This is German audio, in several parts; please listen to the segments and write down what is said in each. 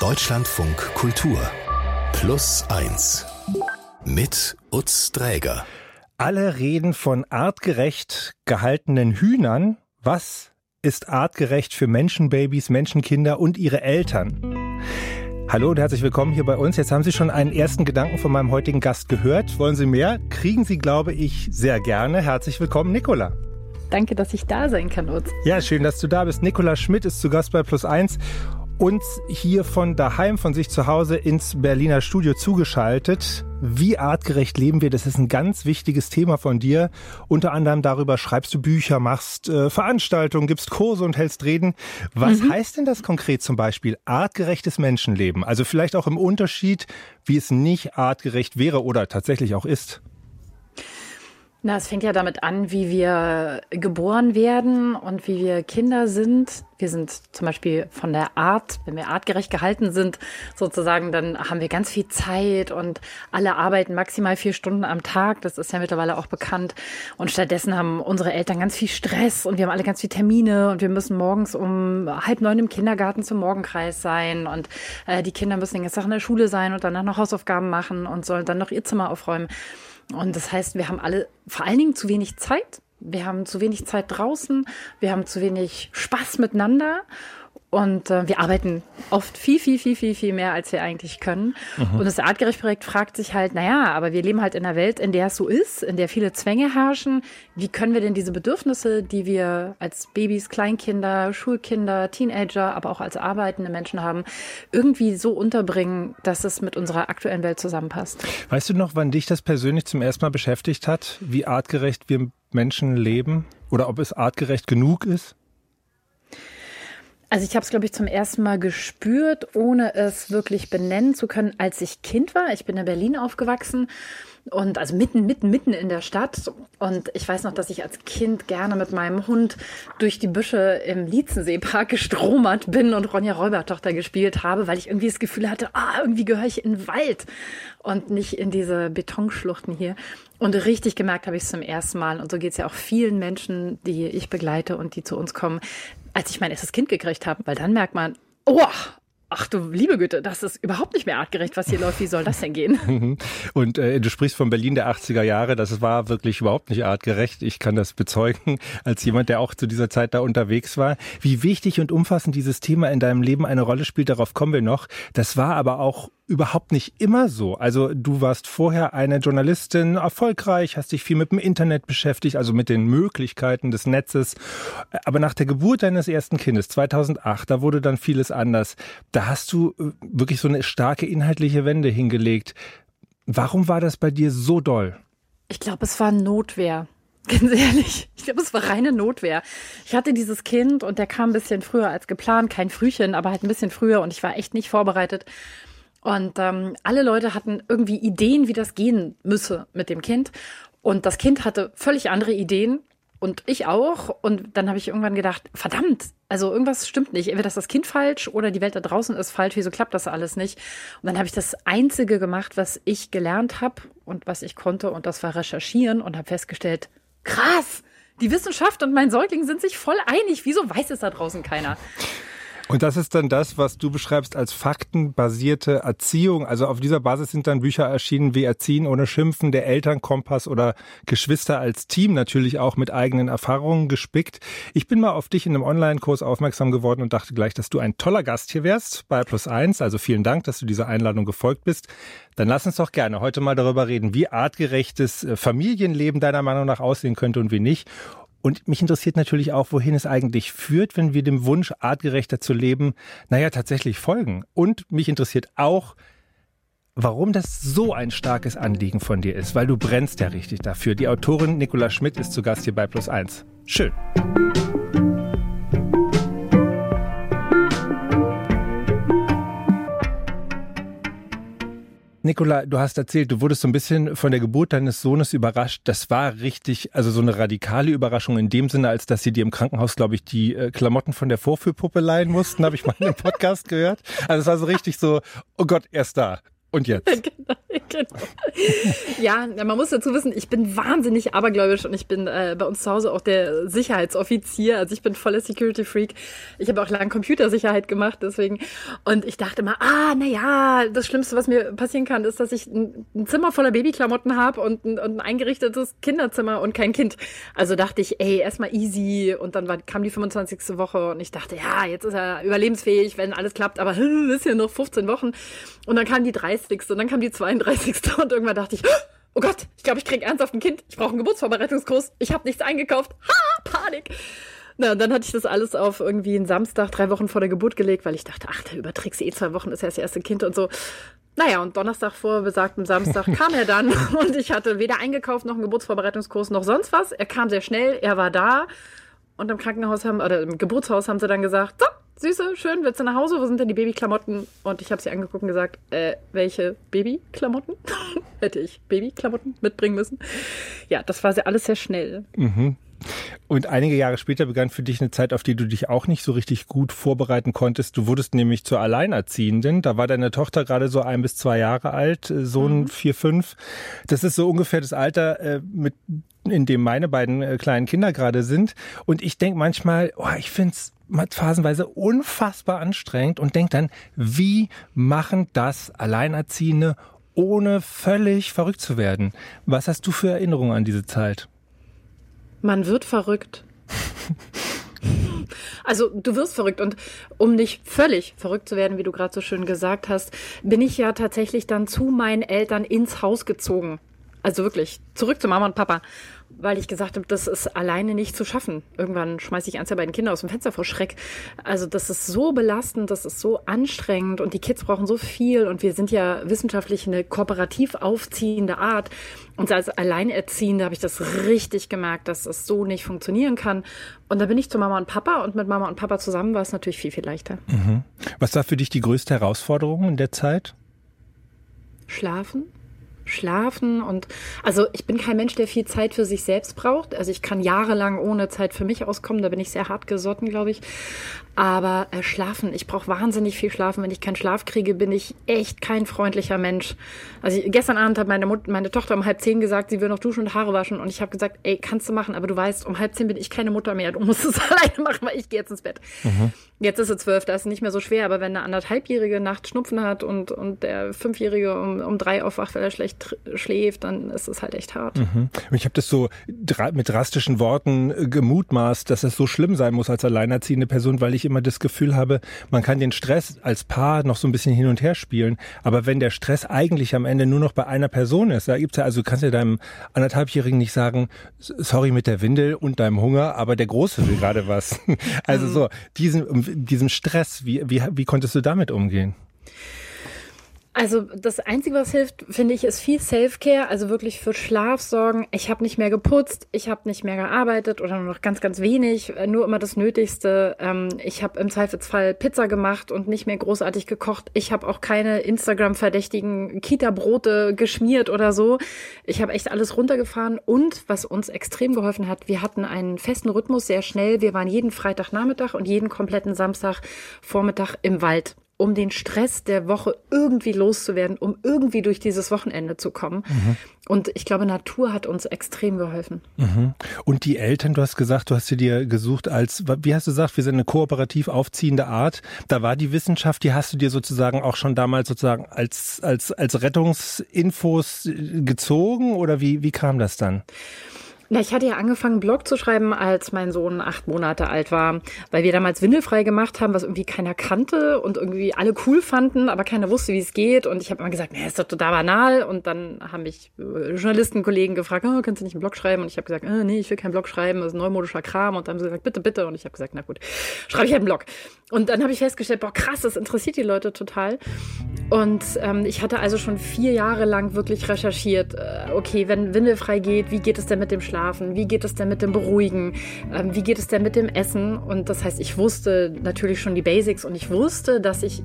Deutschlandfunk Kultur Plus 1 mit Utz Dräger. Alle reden von artgerecht gehaltenen Hühnern. Was ist artgerecht für Menschenbabys, Menschenkinder und ihre Eltern? Hallo und herzlich willkommen hier bei uns. Jetzt haben Sie schon einen ersten Gedanken von meinem heutigen Gast gehört. Wollen Sie mehr? Kriegen Sie, glaube ich, sehr gerne. Herzlich willkommen, Nicola. Danke, dass ich da sein kann, Utz. Ja, schön, dass du da bist. Nicola Schmidt ist zu Gast bei Plus 1 uns hier von daheim, von sich zu Hause ins Berliner Studio zugeschaltet. Wie artgerecht leben wir? Das ist ein ganz wichtiges Thema von dir. Unter anderem darüber schreibst du Bücher, machst äh, Veranstaltungen, gibst Kurse und hältst Reden. Was mhm. heißt denn das konkret zum Beispiel artgerechtes Menschenleben? Also vielleicht auch im Unterschied, wie es nicht artgerecht wäre oder tatsächlich auch ist. Na, es fängt ja damit an, wie wir geboren werden und wie wir Kinder sind. Wir sind zum Beispiel von der Art, wenn wir artgerecht gehalten sind, sozusagen, dann haben wir ganz viel Zeit und alle arbeiten maximal vier Stunden am Tag. Das ist ja mittlerweile auch bekannt. Und stattdessen haben unsere Eltern ganz viel Stress und wir haben alle ganz viele Termine und wir müssen morgens um halb neun im Kindergarten zum Morgenkreis sein und äh, die Kinder müssen den ganzen Tag in der Schule sein und danach noch Hausaufgaben machen und sollen dann noch ihr Zimmer aufräumen. Und das heißt, wir haben alle vor allen Dingen zu wenig Zeit. Wir haben zu wenig Zeit draußen. Wir haben zu wenig Spaß miteinander. Und äh, wir arbeiten oft viel, viel, viel, viel, viel mehr, als wir eigentlich können. Mhm. Und das Artgerecht-Projekt fragt sich halt, naja, aber wir leben halt in einer Welt, in der es so ist, in der viele Zwänge herrschen. Wie können wir denn diese Bedürfnisse, die wir als Babys, Kleinkinder, Schulkinder, Teenager, aber auch als arbeitende Menschen haben, irgendwie so unterbringen, dass es mit unserer aktuellen Welt zusammenpasst? Weißt du noch, wann dich das persönlich zum ersten Mal beschäftigt hat, wie artgerecht wir Menschen leben? Oder ob es artgerecht genug ist? Also ich habe es, glaube ich, zum ersten Mal gespürt, ohne es wirklich benennen zu können, als ich Kind war. Ich bin in Berlin aufgewachsen und also mitten, mitten, mitten in der Stadt. Und ich weiß noch, dass ich als Kind gerne mit meinem Hund durch die Büsche im Lietzenseepark gestromert bin und Ronja Räubertochter gespielt habe, weil ich irgendwie das Gefühl hatte, ah, irgendwie gehöre ich in den Wald und nicht in diese Betonschluchten hier. Und richtig gemerkt habe ich es zum ersten Mal. Und so geht es ja auch vielen Menschen, die ich begleite und die zu uns kommen, als ich mein erstes Kind gekriegt habe, weil dann merkt man, oh, Ach du liebe Güte, das ist überhaupt nicht mehr artgerecht, was hier läuft. Wie soll das denn gehen? Und äh, du sprichst von Berlin der 80er Jahre. Das war wirklich überhaupt nicht artgerecht. Ich kann das bezeugen, als jemand, der auch zu dieser Zeit da unterwegs war. Wie wichtig und umfassend dieses Thema in deinem Leben eine Rolle spielt, darauf kommen wir noch. Das war aber auch überhaupt nicht immer so. Also du warst vorher eine Journalistin, erfolgreich, hast dich viel mit dem Internet beschäftigt, also mit den Möglichkeiten des Netzes. Aber nach der Geburt deines ersten Kindes 2008, da wurde dann vieles anders. Da hast du äh, wirklich so eine starke inhaltliche Wende hingelegt. Warum war das bei dir so doll? Ich glaube, es war Notwehr. Ganz ehrlich, ich glaube, es war reine Notwehr. Ich hatte dieses Kind und der kam ein bisschen früher als geplant, kein Frühchen, aber halt ein bisschen früher und ich war echt nicht vorbereitet. Und ähm, alle Leute hatten irgendwie Ideen, wie das gehen müsse mit dem Kind. Und das Kind hatte völlig andere Ideen und ich auch. Und dann habe ich irgendwann gedacht, verdammt, also irgendwas stimmt nicht. Entweder ist das Kind falsch oder die Welt da draußen ist falsch. Wieso klappt das alles nicht? Und dann habe ich das Einzige gemacht, was ich gelernt habe und was ich konnte. Und das war recherchieren und habe festgestellt, krass, die Wissenschaft und mein Säugling sind sich voll einig. Wieso weiß es da draußen keiner? Und das ist dann das, was du beschreibst als faktenbasierte Erziehung. Also auf dieser Basis sind dann Bücher erschienen wie Erziehen ohne Schimpfen, der Elternkompass oder Geschwister als Team, natürlich auch mit eigenen Erfahrungen gespickt. Ich bin mal auf dich in einem Online-Kurs aufmerksam geworden und dachte gleich, dass du ein toller Gast hier wärst bei Plus Eins. Also vielen Dank, dass du dieser Einladung gefolgt bist. Dann lass uns doch gerne heute mal darüber reden, wie artgerechtes äh, Familienleben deiner Meinung nach aussehen könnte und wie nicht. Und mich interessiert natürlich auch, wohin es eigentlich führt, wenn wir dem Wunsch, artgerechter zu leben, naja, tatsächlich folgen. Und mich interessiert auch, warum das so ein starkes Anliegen von dir ist, weil du brennst ja richtig dafür. Die Autorin Nicola Schmidt ist zu Gast hier bei Plus Eins. Schön. Nicola, du hast erzählt, du wurdest so ein bisschen von der Geburt deines Sohnes überrascht. Das war richtig, also so eine radikale Überraschung in dem Sinne, als dass sie dir im Krankenhaus, glaube ich, die äh, Klamotten von der Vorführpuppe leihen mussten, habe ich mal in einem Podcast gehört. Also es war so richtig so, oh Gott, er ist da. Und jetzt? genau, genau. Ja, man muss dazu wissen, ich bin wahnsinnig abergläubisch und ich bin äh, bei uns zu Hause auch der Sicherheitsoffizier. Also ich bin voller Security Freak. Ich habe auch lange Computersicherheit gemacht, deswegen. Und ich dachte immer, ah, na ja, das Schlimmste, was mir passieren kann, ist, dass ich ein, ein Zimmer voller Babyklamotten habe und, und ein, eingerichtetes Kinderzimmer und kein Kind. Also dachte ich, ey, erstmal easy. Und dann war, kam die 25. Woche und ich dachte, ja, jetzt ist er überlebensfähig, wenn alles klappt, aber ist ja noch 15 Wochen. Und dann kam die 30. und dann kam die 32. und irgendwann dachte ich, oh Gott, ich glaube, ich kriege ernsthaft ein Kind. Ich brauche einen Geburtsvorbereitungskurs. Ich habe nichts eingekauft. Ha, Panik. Na, dann hatte ich das alles auf irgendwie einen Samstag, drei Wochen vor der Geburt gelegt, weil ich dachte, ach, da überträgst du eh zwei Wochen, ist ja das erste Kind und so. Naja, und Donnerstag vor besagtem Samstag kam er dann und ich hatte weder eingekauft noch einen Geburtsvorbereitungskurs noch sonst was. Er kam sehr schnell, er war da und im Krankenhaus haben, oder im Geburtshaus haben sie dann gesagt, so, Süße, schön, willst du nach Hause? Wo sind denn die Babyklamotten? Und ich habe sie angeguckt und gesagt, äh, welche Babyklamotten? Hätte ich Babyklamotten mitbringen müssen. Ja, das war alles sehr schnell. Mhm. Und einige Jahre später begann für dich eine Zeit, auf die du dich auch nicht so richtig gut vorbereiten konntest. Du wurdest nämlich zur Alleinerziehenden. Da war deine Tochter gerade so ein bis zwei Jahre alt, äh, Sohn mhm. vier, fünf. Das ist so ungefähr das Alter, äh, mit in dem meine beiden äh, kleinen Kinder gerade sind. Und ich denke manchmal, oh, ich finde es phasenweise unfassbar anstrengend und denke dann, wie machen das Alleinerziehende, ohne völlig verrückt zu werden? Was hast du für Erinnerungen an diese Zeit? Man wird verrückt. Also du wirst verrückt und um nicht völlig verrückt zu werden, wie du gerade so schön gesagt hast, bin ich ja tatsächlich dann zu meinen Eltern ins Haus gezogen. Also wirklich, zurück zu Mama und Papa weil ich gesagt habe, das ist alleine nicht zu schaffen. Irgendwann schmeiße ich eins der beiden Kinder aus dem Fenster vor Schreck. Also das ist so belastend, das ist so anstrengend und die Kids brauchen so viel und wir sind ja wissenschaftlich eine kooperativ aufziehende Art. Und als Alleinerziehende habe ich das richtig gemerkt, dass das so nicht funktionieren kann. Und da bin ich zu Mama und Papa und mit Mama und Papa zusammen war es natürlich viel, viel leichter. Mhm. Was war für dich die größte Herausforderung in der Zeit? Schlafen schlafen und also ich bin kein Mensch, der viel Zeit für sich selbst braucht. Also ich kann jahrelang ohne Zeit für mich auskommen, da bin ich sehr hart gesotten, glaube ich. Aber äh, schlafen, ich brauche wahnsinnig viel schlafen. Wenn ich keinen Schlaf kriege, bin ich echt kein freundlicher Mensch. Also ich, gestern Abend hat meine, Mut, meine Tochter um halb zehn gesagt, sie will noch duschen und Haare waschen. Und ich habe gesagt, ey, kannst du machen, aber du weißt, um halb zehn bin ich keine Mutter mehr. Du musst es alleine machen, weil ich gehe jetzt ins Bett. Mhm. Jetzt ist es zwölf, da ist es nicht mehr so schwer. Aber wenn eine anderthalbjährige Nacht Schnupfen hat und, und der Fünfjährige um, um drei aufwacht, weil er schlecht schläft, dann ist es halt echt hart. Mhm. Ich habe das so mit drastischen Worten äh, gemutmaßt, dass es so schlimm sein muss als alleinerziehende Person, weil ich immer das Gefühl habe, man kann den Stress als Paar noch so ein bisschen hin und her spielen. Aber wenn der Stress eigentlich am Ende nur noch bei einer Person ist, da gibt's ja, also du kannst ja deinem anderthalbjährigen nicht sagen, sorry mit der Windel und deinem Hunger, aber der Große will gerade was. Also mhm. so, diesen, diesen Stress, wie, wie, wie konntest du damit umgehen? Also das Einzige, was hilft, finde ich, ist viel Self-Care, also wirklich für Schlaf sorgen. Ich habe nicht mehr geputzt, ich habe nicht mehr gearbeitet oder nur noch ganz, ganz wenig, äh, nur immer das Nötigste. Ähm, ich habe im Zweifelsfall Pizza gemacht und nicht mehr großartig gekocht. Ich habe auch keine Instagram-verdächtigen Kita-Brote geschmiert oder so. Ich habe echt alles runtergefahren und was uns extrem geholfen hat, wir hatten einen festen Rhythmus sehr schnell. Wir waren jeden Freitagnachmittag und jeden kompletten Samstagvormittag im Wald um den Stress der Woche irgendwie loszuwerden, um irgendwie durch dieses Wochenende zu kommen. Mhm. Und ich glaube, Natur hat uns extrem geholfen. Mhm. Und die Eltern, du hast gesagt, du hast sie dir gesucht als, wie hast du gesagt, wir sind eine kooperativ aufziehende Art. Da war die Wissenschaft, die hast du dir sozusagen auch schon damals sozusagen als, als, als Rettungsinfos gezogen oder wie, wie kam das dann? Na, ich hatte ja angefangen, Blog zu schreiben, als mein Sohn acht Monate alt war, weil wir damals windelfrei gemacht haben, was irgendwie keiner kannte und irgendwie alle cool fanden, aber keiner wusste, wie es geht. Und ich habe immer gesagt, na, ist doch total banal. Und dann haben mich äh, Journalistenkollegen gefragt, oh, kannst du nicht einen Blog schreiben? Und ich habe gesagt, oh, nee, ich will keinen Blog schreiben, das ist neumodischer Kram. Und dann haben sie gesagt, bitte, bitte. Und ich habe gesagt, na gut, schreibe ich einen Blog. Und dann habe ich festgestellt, boah, krass, das interessiert die Leute total. Und ähm, ich hatte also schon vier Jahre lang wirklich recherchiert, äh, okay, wenn windelfrei geht, wie geht es denn mit dem Schlaf? Schlafen? Wie geht es denn mit dem Beruhigen? Ähm, wie geht es denn mit dem Essen? Und das heißt, ich wusste natürlich schon die Basics und ich wusste, dass ich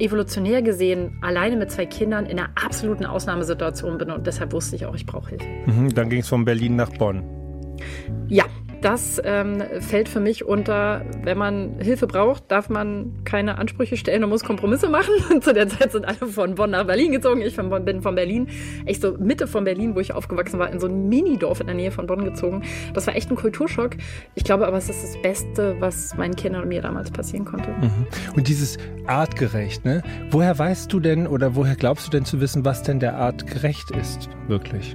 evolutionär gesehen alleine mit zwei Kindern in einer absoluten Ausnahmesituation bin und deshalb wusste ich auch, ich brauche Hilfe. Mhm, dann ging es von Berlin nach Bonn. Ja, das ähm, fällt für mich unter, wenn man Hilfe braucht, darf man keine Ansprüche stellen und muss Kompromisse machen. Zu der Zeit sind alle von Bonn nach Berlin gezogen. Ich bin von Berlin, echt so Mitte von Berlin, wo ich aufgewachsen war, in so ein Minidorf in der Nähe von Bonn gezogen. Das war echt ein Kulturschock. Ich glaube aber, es ist das Beste, was meinen Kindern und mir damals passieren konnte. Mhm. Und dieses artgerecht, ne? Woher weißt du denn oder woher glaubst du denn zu wissen, was denn der artgerecht ist, wirklich?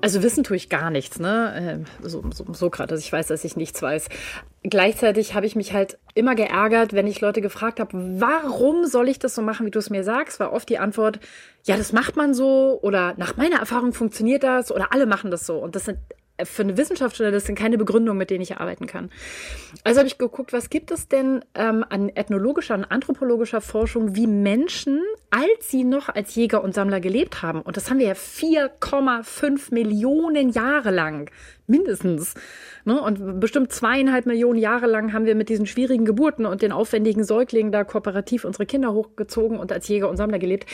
Also wissen tue ich gar nichts, ne? Äh, so, so, Sokrates, ich weiß, dass ich nichts weiß. Gleichzeitig habe ich mich halt immer geärgert, wenn ich Leute gefragt habe, warum soll ich das so machen, wie du es mir sagst, war oft die Antwort, ja, das macht man so oder nach meiner Erfahrung funktioniert das oder alle machen das so. Und das sind für eine sind keine Begründungen, mit denen ich arbeiten kann. Also habe ich geguckt, was gibt es denn ähm, an ethnologischer und anthropologischer Forschung, wie Menschen, als sie noch als Jäger und Sammler gelebt haben, und das haben wir ja 4,5 Millionen Jahre lang, mindestens, Ne? Und bestimmt zweieinhalb Millionen Jahre lang haben wir mit diesen schwierigen Geburten und den aufwendigen Säuglingen da kooperativ unsere Kinder hochgezogen und als Jäger und Sammler gelebt.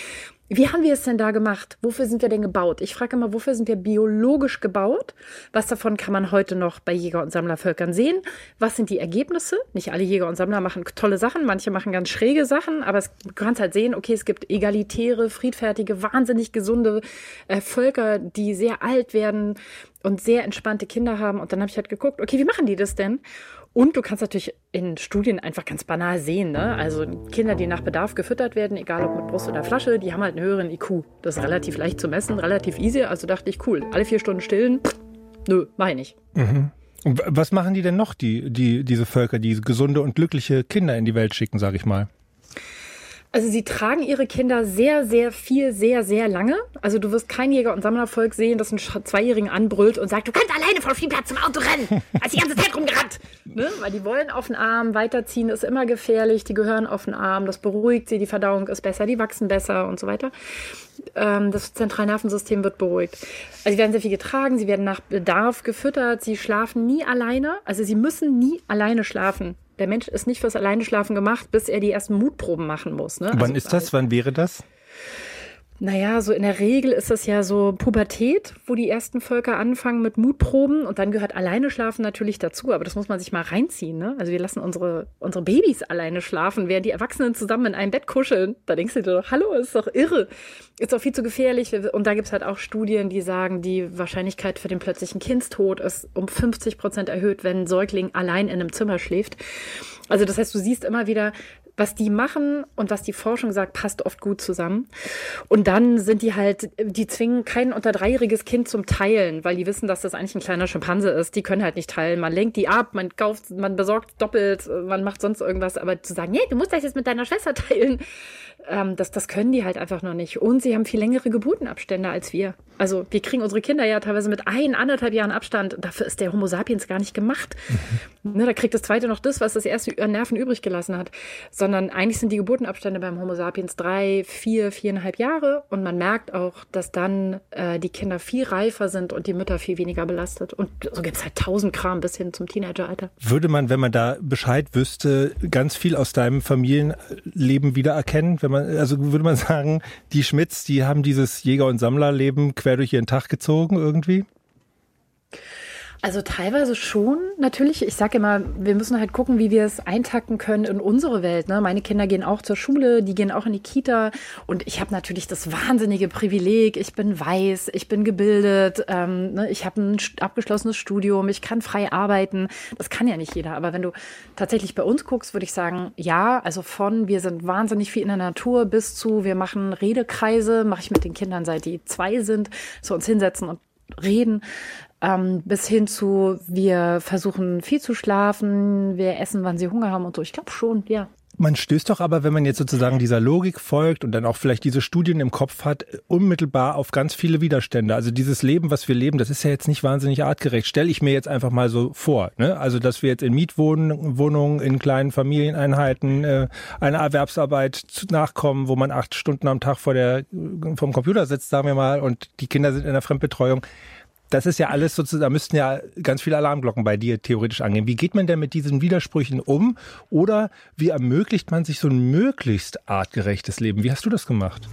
Wie haben wir es denn da gemacht? Wofür sind wir denn gebaut? Ich frage immer, wofür sind wir biologisch gebaut? Was davon kann man heute noch bei Jäger- und Sammlervölkern sehen? Was sind die Ergebnisse? Nicht alle Jäger und Sammler machen tolle Sachen, manche machen ganz schräge Sachen, aber es, du kannst halt sehen, okay, es gibt egalitäre, friedfertige, wahnsinnig gesunde äh, Völker, die sehr alt werden, und sehr entspannte Kinder haben. Und dann habe ich halt geguckt, okay, wie machen die das denn? Und du kannst natürlich in Studien einfach ganz banal sehen, ne? Also Kinder, die nach Bedarf gefüttert werden, egal ob mit Brust oder Flasche, die haben halt einen höheren IQ. Das ist relativ leicht zu messen, relativ easy. Also dachte ich, cool, alle vier Stunden stillen, nö, mach ich nicht. Mhm. Und was machen die denn noch, die, die, diese Völker, die gesunde und glückliche Kinder in die Welt schicken, sage ich mal? Also sie tragen ihre Kinder sehr, sehr viel, sehr, sehr lange. Also du wirst kein Jäger- und Sammlervolk sehen, das einen Zweijährigen anbrüllt und sagt, du kannst alleine vom Spielplatz zum Auto rennen. Als die ganze Zeit rumgerannt. Ne? Weil die wollen auf den Arm, weiterziehen ist immer gefährlich, die gehören auf den Arm, das beruhigt sie, die Verdauung ist besser, die wachsen besser und so weiter. Ähm, das Zentralnervensystem wird beruhigt. Also sie werden sehr viel getragen, sie werden nach Bedarf gefüttert, sie schlafen nie alleine. Also sie müssen nie alleine schlafen der Mensch ist nicht fürs Alleineschlafen gemacht, bis er die ersten Mutproben machen muss. Ne? Wann also, ist das? Wann wäre das? Naja, so in der Regel ist das ja so Pubertät, wo die ersten Völker anfangen mit Mutproben und dann gehört alleine schlafen natürlich dazu, aber das muss man sich mal reinziehen. Ne? Also wir lassen unsere, unsere Babys alleine schlafen, während die Erwachsenen zusammen in einem Bett kuscheln. Da denkst du dir doch, hallo, ist doch irre. Ist doch viel zu gefährlich. Und da gibt's halt auch Studien, die sagen, die Wahrscheinlichkeit für den plötzlichen Kindstod ist um 50 Prozent erhöht, wenn ein Säugling allein in einem Zimmer schläft. Also das heißt, du siehst immer wieder, was die machen und was die Forschung sagt, passt oft gut zusammen. Und dann sind die halt, die zwingen kein unter dreijähriges Kind zum Teilen, weil die wissen, dass das eigentlich ein kleiner Schimpanse ist. Die können halt nicht teilen. Man lenkt die ab, man kauft, man besorgt doppelt, man macht sonst irgendwas. Aber zu sagen, nee, du musst das jetzt mit deiner Schwester teilen, ähm, das, das können die halt einfach noch nicht. Und sie haben viel längere Geburtenabstände als wir. Also wir kriegen unsere Kinder ja teilweise mit ein, anderthalb Jahren Abstand. Dafür ist der Homo sapiens gar nicht gemacht. Mhm. Ne, da kriegt das zweite noch das, was das erste an Nerven übrig gelassen hat. Sondern eigentlich sind die Geburtenabstände beim Homo sapiens drei, vier, viereinhalb Jahre. Und man merkt auch, dass dann äh, die Kinder viel reifer sind und die Mütter viel weniger belastet. Und so gibt es halt tausend Kram bis hin zum Teenageralter. Würde man, wenn man da Bescheid wüsste, ganz viel aus deinem Familienleben wiedererkennen, wenn man, also würde man sagen, die Schmidts, die haben dieses Jäger- und Sammlerleben quer durch ihren Tag gezogen irgendwie? Also teilweise schon, natürlich. Ich sage immer, wir müssen halt gucken, wie wir es eintakten können in unsere Welt. Ne? Meine Kinder gehen auch zur Schule, die gehen auch in die Kita. Und ich habe natürlich das wahnsinnige Privileg, ich bin weiß, ich bin gebildet, ähm, ne? ich habe ein abgeschlossenes Studium, ich kann frei arbeiten. Das kann ja nicht jeder. Aber wenn du tatsächlich bei uns guckst, würde ich sagen, ja, also von wir sind wahnsinnig viel in der Natur bis zu wir machen Redekreise, mache ich mit den Kindern, seit die zwei sind, zu uns hinsetzen und reden ähm, bis hin zu, wir versuchen viel zu schlafen, wir essen, wann sie Hunger haben und so. Ich glaube schon, ja. Man stößt doch aber, wenn man jetzt sozusagen dieser Logik folgt und dann auch vielleicht diese Studien im Kopf hat, unmittelbar auf ganz viele Widerstände. Also dieses Leben, was wir leben, das ist ja jetzt nicht wahnsinnig artgerecht. Stelle ich mir jetzt einfach mal so vor. Ne? Also, dass wir jetzt in Mietwohnungen, in kleinen Familieneinheiten äh, einer Erwerbsarbeit nachkommen, wo man acht Stunden am Tag vor der, vom Computer sitzt, sagen wir mal, und die Kinder sind in der Fremdbetreuung das ist ja alles sozusagen, da müssten ja ganz viele Alarmglocken bei dir theoretisch angehen. Wie geht man denn mit diesen Widersprüchen um? Oder wie ermöglicht man sich so ein möglichst artgerechtes Leben? Wie hast du das gemacht?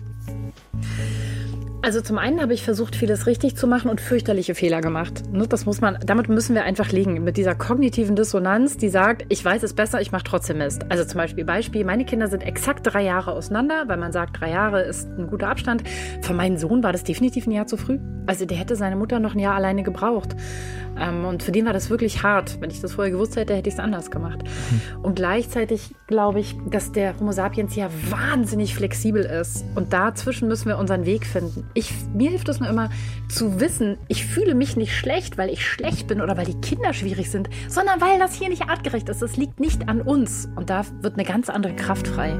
Also zum einen habe ich versucht, vieles richtig zu machen und fürchterliche Fehler gemacht. Ne, das muss man, damit müssen wir einfach legen. Mit dieser kognitiven Dissonanz, die sagt, ich weiß es besser, ich mache trotzdem Mist. Also zum Beispiel Beispiel, meine Kinder sind exakt drei Jahre auseinander, weil man sagt, drei Jahre ist ein guter Abstand. Für meinen Sohn war das definitiv ein Jahr zu früh. Also der hätte seine Mutter noch ein Jahr alleine gebraucht. Ähm, und für den war das wirklich hart. Wenn ich das vorher gewusst hätte, hätte ich es anders gemacht. Mhm. Und gleichzeitig glaube ich, dass der Homo sapiens ja wahnsinnig flexibel ist. Und dazwischen müssen wir unseren Weg finden ich, mir hilft es nur immer zu wissen, ich fühle mich nicht schlecht, weil ich schlecht bin oder weil die Kinder schwierig sind, sondern weil das hier nicht artgerecht ist. Das liegt nicht an uns. Und da wird eine ganz andere Kraft frei.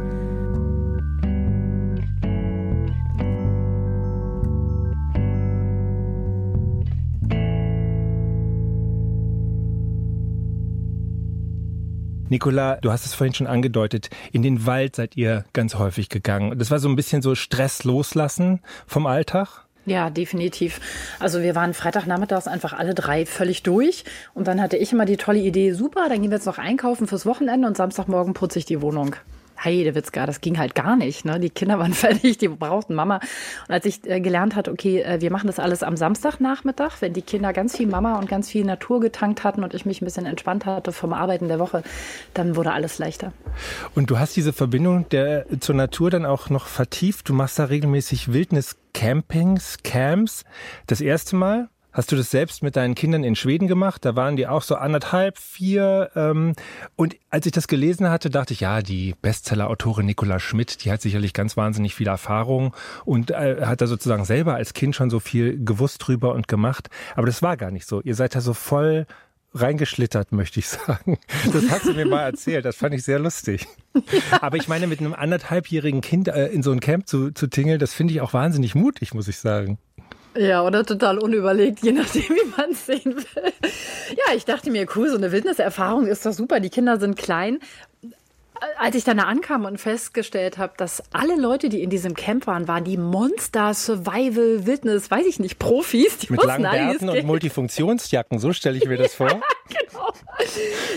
Nicola, du hast es vorhin schon angedeutet, in den Wald seid ihr ganz häufig gegangen. Das war so ein bisschen so Stress loslassen vom Alltag? Ja, definitiv. Also wir waren Freitagnachmittags einfach alle drei völlig durch. Und dann hatte ich immer die tolle Idee, super, dann gehen wir jetzt noch einkaufen fürs Wochenende und Samstagmorgen putze ich die Wohnung. Heidewitzka, das ging halt gar nicht. Ne? Die Kinder waren fertig, die brauchten Mama. Und als ich äh, gelernt hatte, okay, äh, wir machen das alles am Samstagnachmittag, wenn die Kinder ganz viel Mama und ganz viel Natur getankt hatten und ich mich ein bisschen entspannt hatte vom Arbeiten der Woche, dann wurde alles leichter. Und du hast diese Verbindung der, zur Natur dann auch noch vertieft. Du machst da regelmäßig Wildnis-Campings, Camps. Das erste Mal Hast du das selbst mit deinen Kindern in Schweden gemacht? Da waren die auch so anderthalb, vier. Ähm, und als ich das gelesen hatte, dachte ich, ja, die Bestseller-Autorin Nicola Schmidt, die hat sicherlich ganz wahnsinnig viel Erfahrung und äh, hat da sozusagen selber als Kind schon so viel gewusst drüber und gemacht. Aber das war gar nicht so. Ihr seid da so voll reingeschlittert, möchte ich sagen. Das hast du mir mal erzählt. Das fand ich sehr lustig. Aber ich meine, mit einem anderthalbjährigen Kind äh, in so ein Camp zu, zu tingeln, das finde ich auch wahnsinnig mutig, muss ich sagen. Ja, oder total unüberlegt, je nachdem, wie man es sehen will. Ja, ich dachte mir, cool, so eine Wildniserfahrung ist doch super. Die Kinder sind klein. Als ich dann da ankam und festgestellt habe, dass alle Leute, die in diesem Camp waren, waren die Monster, Survival, Wildnis, weiß ich nicht, Profis. Die Mit langen Bärten und Multifunktionsjacken, so stelle ich mir das vor. ja, genau.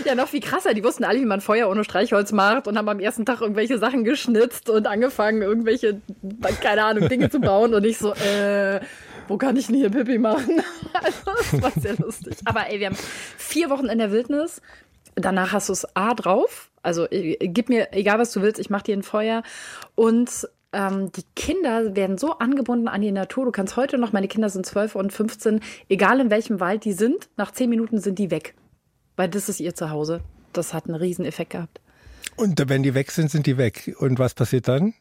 Ja, noch viel krasser. Die wussten alle, wie man Feuer ohne Streichholz macht und haben am ersten Tag irgendwelche Sachen geschnitzt und angefangen, irgendwelche, keine Ahnung, Dinge zu bauen. Und ich so, äh, wo kann ich denn hier Pipi machen? also, das war sehr lustig. Aber ey, wir haben vier Wochen in der Wildnis. Danach hast du es A drauf. Also äh, gib mir, egal was du willst, ich mach dir ein Feuer. Und ähm, die Kinder werden so angebunden an die Natur. Du kannst heute noch, meine Kinder sind 12 und 15, egal in welchem Wald die sind, nach zehn Minuten sind die weg. Weil das ist ihr Zuhause. Das hat einen riesen Effekt gehabt. Und wenn die weg sind, sind die weg. Und was passiert dann?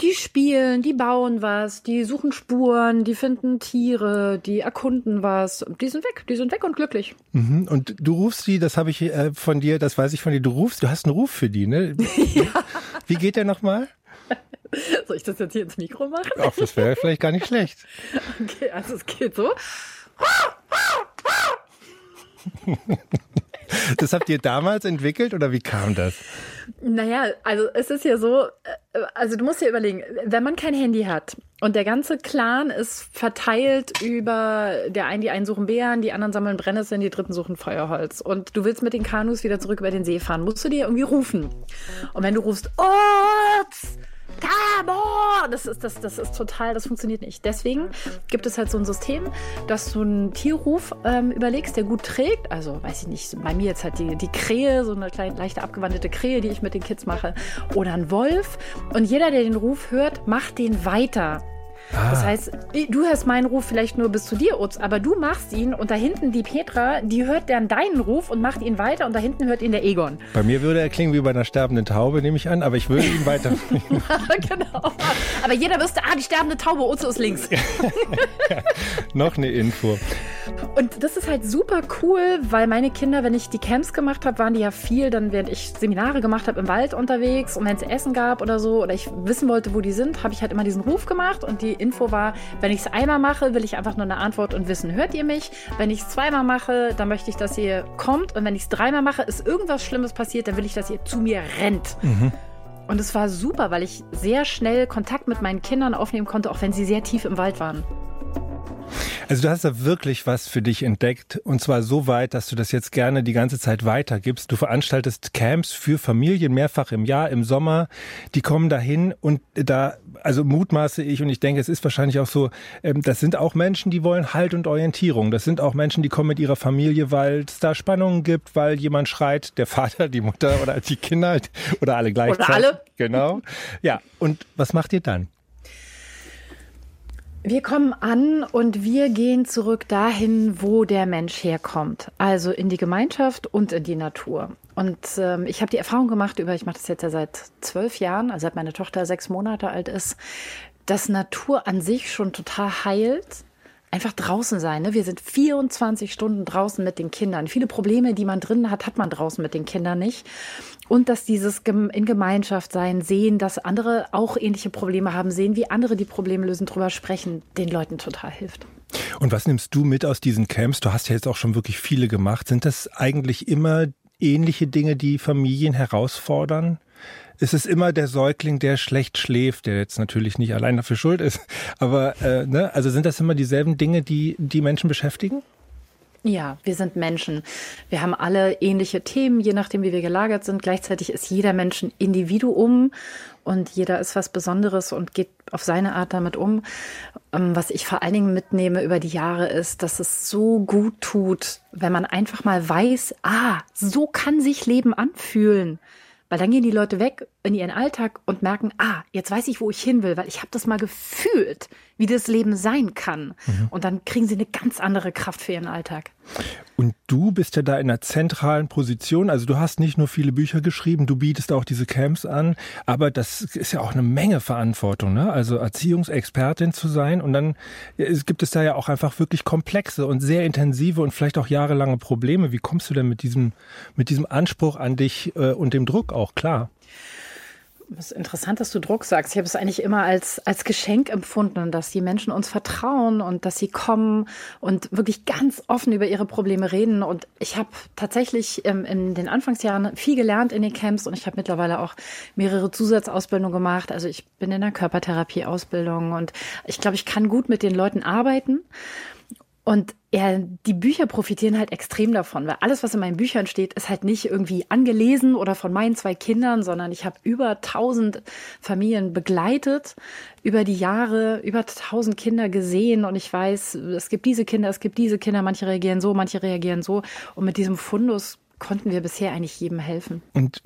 Die spielen, die bauen was, die suchen Spuren, die finden Tiere, die erkunden was. Die sind weg, die sind weg und glücklich. Mhm. Und du rufst die, das habe ich äh, von dir, das weiß ich von dir, du rufst, du hast einen Ruf für die, ne? ja. Wie geht der nochmal? Soll ich das jetzt hier ins Mikro machen? Ach, das wäre vielleicht gar nicht schlecht. Okay, also es geht so. Das habt ihr damals entwickelt oder wie kam das? Naja, also es ist ja so, äh, also du musst dir überlegen, wenn man kein Handy hat und der ganze Clan ist verteilt über, der einen, die einen suchen Bären, die anderen sammeln Brennnesseln, die dritten suchen Feuerholz und du willst mit den Kanus wieder zurück über den See fahren, musst du dir irgendwie rufen. Und wenn du rufst, Orts! Tabor! Das ist, das, das ist total, das funktioniert nicht. Deswegen gibt es halt so ein System, dass du einen Tierruf ähm, überlegst, der gut trägt. Also, weiß ich nicht, bei mir jetzt halt die, die Krähe, so eine kleine, leichte abgewandelte Krähe, die ich mit den Kids mache. Oder ein Wolf. Und jeder, der den Ruf hört, macht den weiter. Ah. Das heißt, du hörst meinen Ruf vielleicht nur bis zu dir, Utz, aber du machst ihn und da hinten die Petra, die hört dann deinen Ruf und macht ihn weiter und da hinten hört ihn der Egon. Bei mir würde er klingen wie bei einer sterbenden Taube, nehme ich an, aber ich würde ihn weiter. genau. Aber jeder wüsste, ah, die sterbende Taube, Utz ist links. Noch eine Info. Und das ist halt super cool, weil meine Kinder, wenn ich die Camps gemacht habe, waren die ja viel, dann während ich Seminare gemacht habe, im Wald unterwegs und wenn es Essen gab oder so oder ich wissen wollte, wo die sind, habe ich halt immer diesen Ruf gemacht und die Info war, wenn ich es einmal mache, will ich einfach nur eine Antwort und wissen, hört ihr mich? Wenn ich es zweimal mache, dann möchte ich, dass ihr kommt und wenn ich es dreimal mache, ist irgendwas Schlimmes passiert, dann will ich, dass ihr zu mir rennt. Mhm. Und es war super, weil ich sehr schnell Kontakt mit meinen Kindern aufnehmen konnte, auch wenn sie sehr tief im Wald waren. Also du hast da wirklich was für dich entdeckt und zwar so weit, dass du das jetzt gerne die ganze Zeit weitergibst. Du veranstaltest Camps für Familien mehrfach im Jahr, im Sommer. Die kommen dahin und da, also mutmaße ich und ich denke, es ist wahrscheinlich auch so, ähm, das sind auch Menschen, die wollen Halt und Orientierung. Das sind auch Menschen, die kommen mit ihrer Familie, weil es da Spannungen gibt, weil jemand schreit, der Vater, die Mutter oder die Kinder oder alle gleichzeitig. Oder alle. Genau. Ja. Und was macht ihr dann? Wir kommen an und wir gehen zurück dahin, wo der Mensch herkommt. Also in die Gemeinschaft und in die Natur. Und ähm, ich habe die Erfahrung gemacht über, ich mache das jetzt ja seit zwölf Jahren, also seit meine Tochter sechs Monate alt ist, dass Natur an sich schon total heilt einfach draußen sein. Ne? Wir sind 24 Stunden draußen mit den Kindern. Viele Probleme, die man drin hat, hat man draußen mit den Kindern nicht. Und dass dieses in Gemeinschaft sein, sehen, dass andere auch ähnliche Probleme haben, sehen, wie andere die Probleme lösen, drüber sprechen, den Leuten total hilft. Und was nimmst du mit aus diesen Camps? Du hast ja jetzt auch schon wirklich viele gemacht. Sind das eigentlich immer ähnliche Dinge, die Familien herausfordern? Ist es immer der Säugling, der schlecht schläft, der jetzt natürlich nicht allein dafür schuld ist. Aber äh, ne, also sind das immer dieselben Dinge, die die Menschen beschäftigen? Ja, wir sind Menschen. Wir haben alle ähnliche Themen, je nachdem, wie wir gelagert sind. Gleichzeitig ist jeder Mensch ein Individuum und jeder ist was Besonderes und geht auf seine Art damit um. Ähm, was ich vor allen Dingen mitnehme über die Jahre ist, dass es so gut tut, wenn man einfach mal weiß, ah, so kann sich Leben anfühlen. Weil dann gehen die Leute weg in ihren Alltag und merken, ah, jetzt weiß ich, wo ich hin will, weil ich habe das mal gefühlt, wie das Leben sein kann. Mhm. Und dann kriegen sie eine ganz andere Kraft für ihren Alltag. Und du bist ja da in einer zentralen Position. Also du hast nicht nur viele Bücher geschrieben, du bietest auch diese Camps an, aber das ist ja auch eine Menge Verantwortung, ne? Also Erziehungsexpertin zu sein und dann gibt es da ja auch einfach wirklich komplexe und sehr intensive und vielleicht auch jahrelange Probleme. Wie kommst du denn mit diesem mit diesem Anspruch an dich äh, und dem Druck auch klar? Es ist interessant, dass du Druck sagst. Ich habe es eigentlich immer als, als Geschenk empfunden, dass die Menschen uns vertrauen und dass sie kommen und wirklich ganz offen über ihre Probleme reden. Und ich habe tatsächlich ähm, in den Anfangsjahren viel gelernt in den Camps und ich habe mittlerweile auch mehrere Zusatzausbildungen gemacht. Also ich bin in der Körpertherapieausbildung und ich glaube, ich kann gut mit den Leuten arbeiten. Und ja, die Bücher profitieren halt extrem davon, weil alles, was in meinen Büchern steht, ist halt nicht irgendwie angelesen oder von meinen zwei Kindern, sondern ich habe über tausend Familien begleitet, über die Jahre, über tausend Kinder gesehen und ich weiß, es gibt diese Kinder, es gibt diese Kinder, manche reagieren so, manche reagieren so und mit diesem Fundus konnten wir bisher eigentlich jedem helfen. Und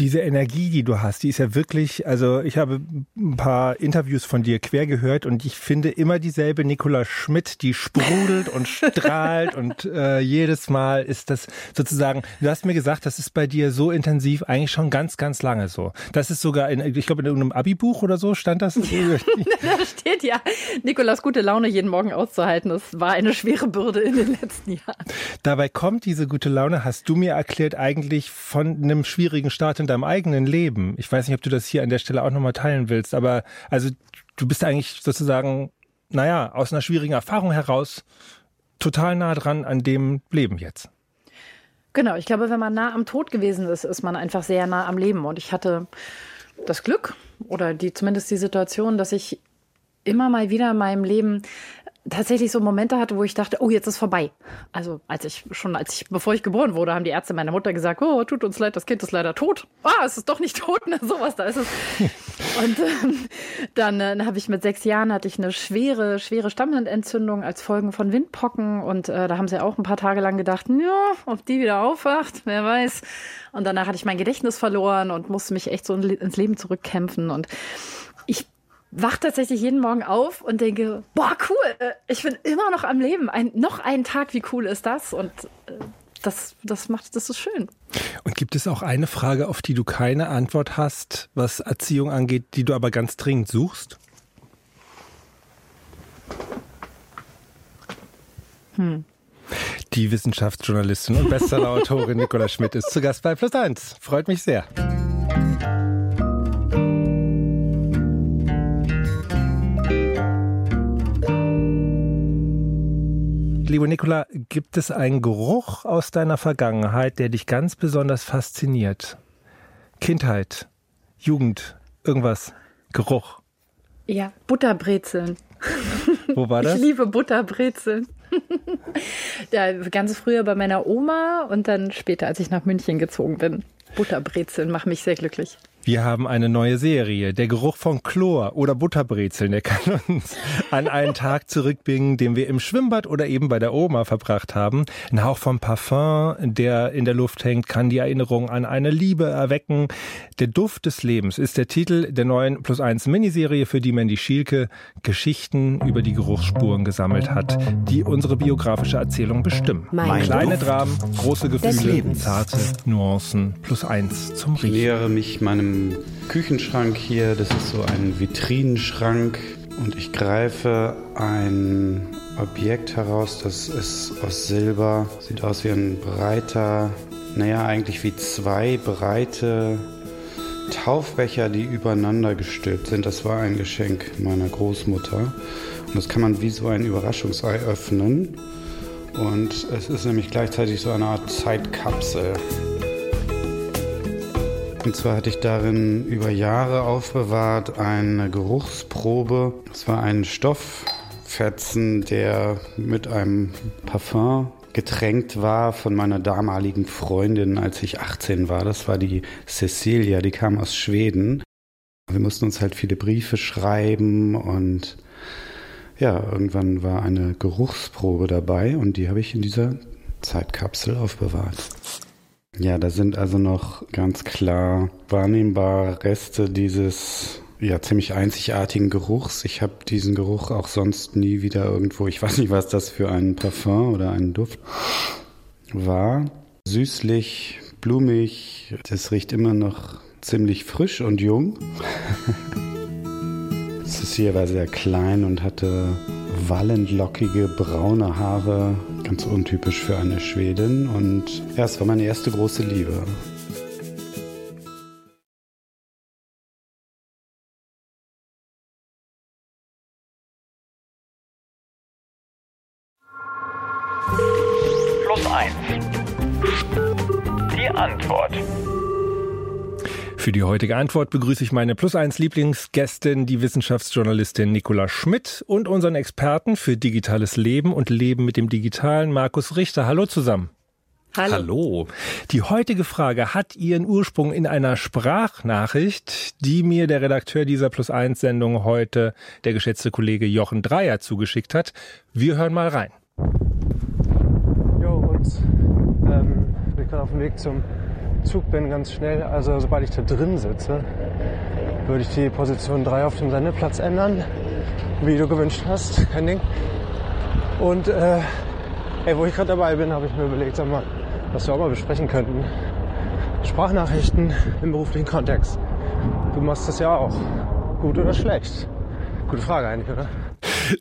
diese Energie, die du hast, die ist ja wirklich, also ich habe ein paar Interviews von dir quer gehört und ich finde immer dieselbe Nicola Schmidt, die sprudelt und strahlt und äh, jedes Mal ist das sozusagen, du hast mir gesagt, das ist bei dir so intensiv eigentlich schon ganz, ganz lange so. Das ist sogar in, ich glaube in irgendeinem Abi-Buch oder so stand das. Ja, da steht ja, Nikolas gute Laune jeden Morgen auszuhalten, das war eine schwere Bürde in den letzten Jahren. Dabei kommt diese gute Laune, hast du mir erklärt, eigentlich von einem schwierigen Start in deinem eigenen Leben. Ich weiß nicht, ob du das hier an der Stelle auch nochmal teilen willst, aber also du bist eigentlich sozusagen, naja, aus einer schwierigen Erfahrung heraus total nah dran an dem Leben jetzt. Genau, ich glaube, wenn man nah am Tod gewesen ist, ist man einfach sehr nah am Leben. Und ich hatte das Glück oder die, zumindest die Situation, dass ich immer mal wieder in meinem Leben tatsächlich so Momente hatte, wo ich dachte, oh, jetzt ist vorbei. Also als ich schon, als ich, bevor ich geboren wurde, haben die Ärzte meiner Mutter gesagt, oh, tut uns leid, das Kind ist leider tot. Ah, es ist doch nicht tot, ne, sowas, da ist es. Und ähm, dann äh, habe ich mit sechs Jahren hatte ich eine schwere, schwere Stammhirnentzündung als Folgen von Windpocken und äh, da haben sie auch ein paar Tage lang gedacht, ja, ob die wieder aufwacht, wer weiß. Und danach hatte ich mein Gedächtnis verloren und musste mich echt so ins Leben zurückkämpfen und ich wach tatsächlich jeden Morgen auf und denke, boah, cool, äh, ich bin immer noch am Leben. Ein, noch einen Tag, wie cool ist das? Und äh, das, das macht, das ist schön. Und gibt es auch eine Frage, auf die du keine Antwort hast, was Erziehung angeht, die du aber ganz dringend suchst? Hm. Die Wissenschaftsjournalistin und Bestsellerautorin Nicola Schmidt ist zu Gast bei Plus 1. Freut mich sehr. Liebe Nicola, gibt es einen Geruch aus deiner Vergangenheit, der dich ganz besonders fasziniert? Kindheit, Jugend, irgendwas, Geruch? Ja, Butterbrezeln. Wo war das? Ich liebe Butterbrezeln. ja, ganz früher bei meiner Oma und dann später, als ich nach München gezogen bin. Butterbrezeln machen mich sehr glücklich. Wir haben eine neue Serie. Der Geruch von Chlor oder Butterbrezeln, der kann uns an einen Tag zurückbringen, den wir im Schwimmbad oder eben bei der Oma verbracht haben. Ein Hauch vom Parfum, der in der Luft hängt, kann die Erinnerung an eine Liebe erwecken. Der Duft des Lebens ist der Titel der neuen Plus 1 Miniserie, für die Mandy Schielke Geschichten über die Geruchsspuren gesammelt hat, die unsere biografische Erzählung bestimmen. Mein Kleine Duft Dramen, große Gefühle, zarte Nuancen. Plus 1 zum Ich Riechen. nähere mich meinem Küchenschrank hier. Das ist so ein Vitrinenschrank. Und ich greife ein Objekt heraus, das ist aus Silber. Sieht aus wie ein breiter, naja, eigentlich wie zwei breite Taufbecher, die übereinander gestülpt sind. Das war ein Geschenk meiner Großmutter. Und das kann man wie so ein Überraschungsei öffnen. Und es ist nämlich gleichzeitig so eine Art Zeitkapsel. Und zwar hatte ich darin über Jahre aufbewahrt eine Geruchsprobe. Es war ein Stofffetzen, der mit einem Parfum getränkt war von meiner damaligen Freundin, als ich 18 war. Das war die Cecilia, die kam aus Schweden. Wir mussten uns halt viele Briefe schreiben und ja, irgendwann war eine Geruchsprobe dabei und die habe ich in dieser Zeitkapsel aufbewahrt. Ja, da sind also noch ganz klar wahrnehmbare Reste dieses ja ziemlich einzigartigen Geruchs. Ich habe diesen Geruch auch sonst nie wieder irgendwo. Ich weiß nicht, was das für ein Parfum oder ein Duft war. Süßlich, blumig. Das riecht immer noch ziemlich frisch und jung. Cecilia war sehr klein und hatte wallend lockige braune Haare, ganz untypisch für eine Schwedin. Und ja, es war meine erste große Liebe. Plus eins. Die Antwort. Für die heutige Antwort begrüße ich meine Plus 1 Lieblingsgästin, die Wissenschaftsjournalistin Nicola Schmidt und unseren Experten für digitales Leben und Leben mit dem Digitalen, Markus Richter. Hallo zusammen. Hallo. Hallo. Die heutige Frage hat ihren Ursprung in einer Sprachnachricht, die mir der Redakteur dieser Plus 1 Sendung heute, der geschätzte Kollege Jochen Dreier, zugeschickt hat. Wir hören mal rein. Jo, und ähm, ich gerade auf dem Weg zum Zug bin, ganz schnell. Also sobald ich da drin sitze, würde ich die Position 3 auf dem Sendeplatz ändern, wie du gewünscht hast, kein Ding. Und äh, ey, wo ich gerade dabei bin, habe ich mir überlegt, sag mal, was wir auch mal besprechen könnten. Sprachnachrichten im beruflichen Kontext. Du machst das ja auch. Gut oder schlecht? Gute Frage eigentlich, oder?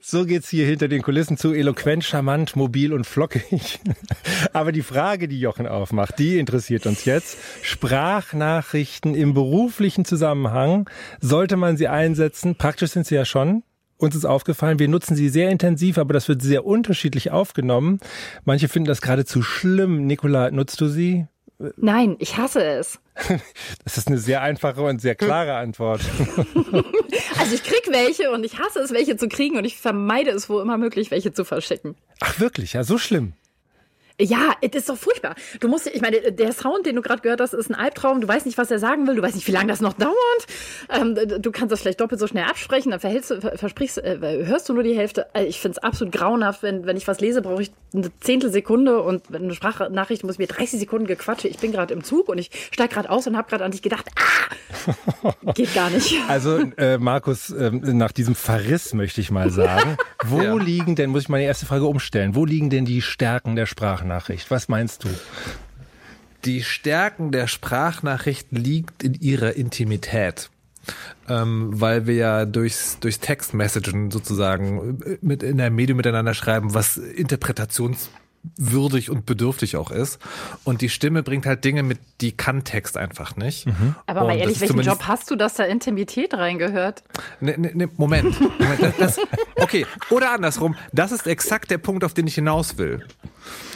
So geht's hier hinter den Kulissen zu, eloquent, charmant, mobil und flockig. Aber die Frage, die Jochen aufmacht, die interessiert uns jetzt. Sprachnachrichten im beruflichen Zusammenhang, sollte man sie einsetzen? Praktisch sind sie ja schon. Uns ist aufgefallen, wir nutzen sie sehr intensiv, aber das wird sehr unterschiedlich aufgenommen. Manche finden das geradezu schlimm. Nicola, nutzt du sie? Nein, ich hasse es. Das ist eine sehr einfache und sehr klare Antwort. Also ich krieg welche und ich hasse es, welche zu kriegen und ich vermeide es, wo immer möglich, welche zu verschicken. Ach wirklich, ja, so schlimm. Ja, es ist doch furchtbar. Du musst, ich meine, der Sound, den du gerade gehört hast, ist ein Albtraum. Du weißt nicht, was er sagen will. Du weißt nicht, wie lange das noch dauert. Ähm, du kannst das vielleicht doppelt so schnell absprechen. Dann verhältst du, versprichst, äh, hörst du nur die Hälfte. Äh, Ich finde es absolut grauenhaft. Wenn, wenn ich was lese, brauche ich eine Zehntelsekunde und wenn eine Sprachnachricht muss mir 30 Sekunden gequatsche. Ich bin gerade im Zug und ich steige gerade aus und habe gerade an dich gedacht, ah, geht gar nicht. Also äh, Markus, ähm, nach diesem Verriss möchte ich mal sagen, wo liegen denn, muss ich meine erste Frage umstellen, wo liegen denn die Stärken der Sprachnachricht? Was meinst du? Die Stärken der Sprachnachricht liegt in ihrer Intimität. Ähm, weil wir ja durchs, durchs Textmessagen sozusagen äh, mit in einem Medium miteinander schreiben, was interpretationswürdig und bedürftig auch ist. Und die Stimme bringt halt Dinge mit, die kann Text einfach nicht. Aber mal Und das ehrlich, welchen Job hast du, dass da Intimität reingehört? Ne, ne, ne, Moment. Moment das, das, okay, oder andersrum. Das ist exakt der Punkt, auf den ich hinaus will.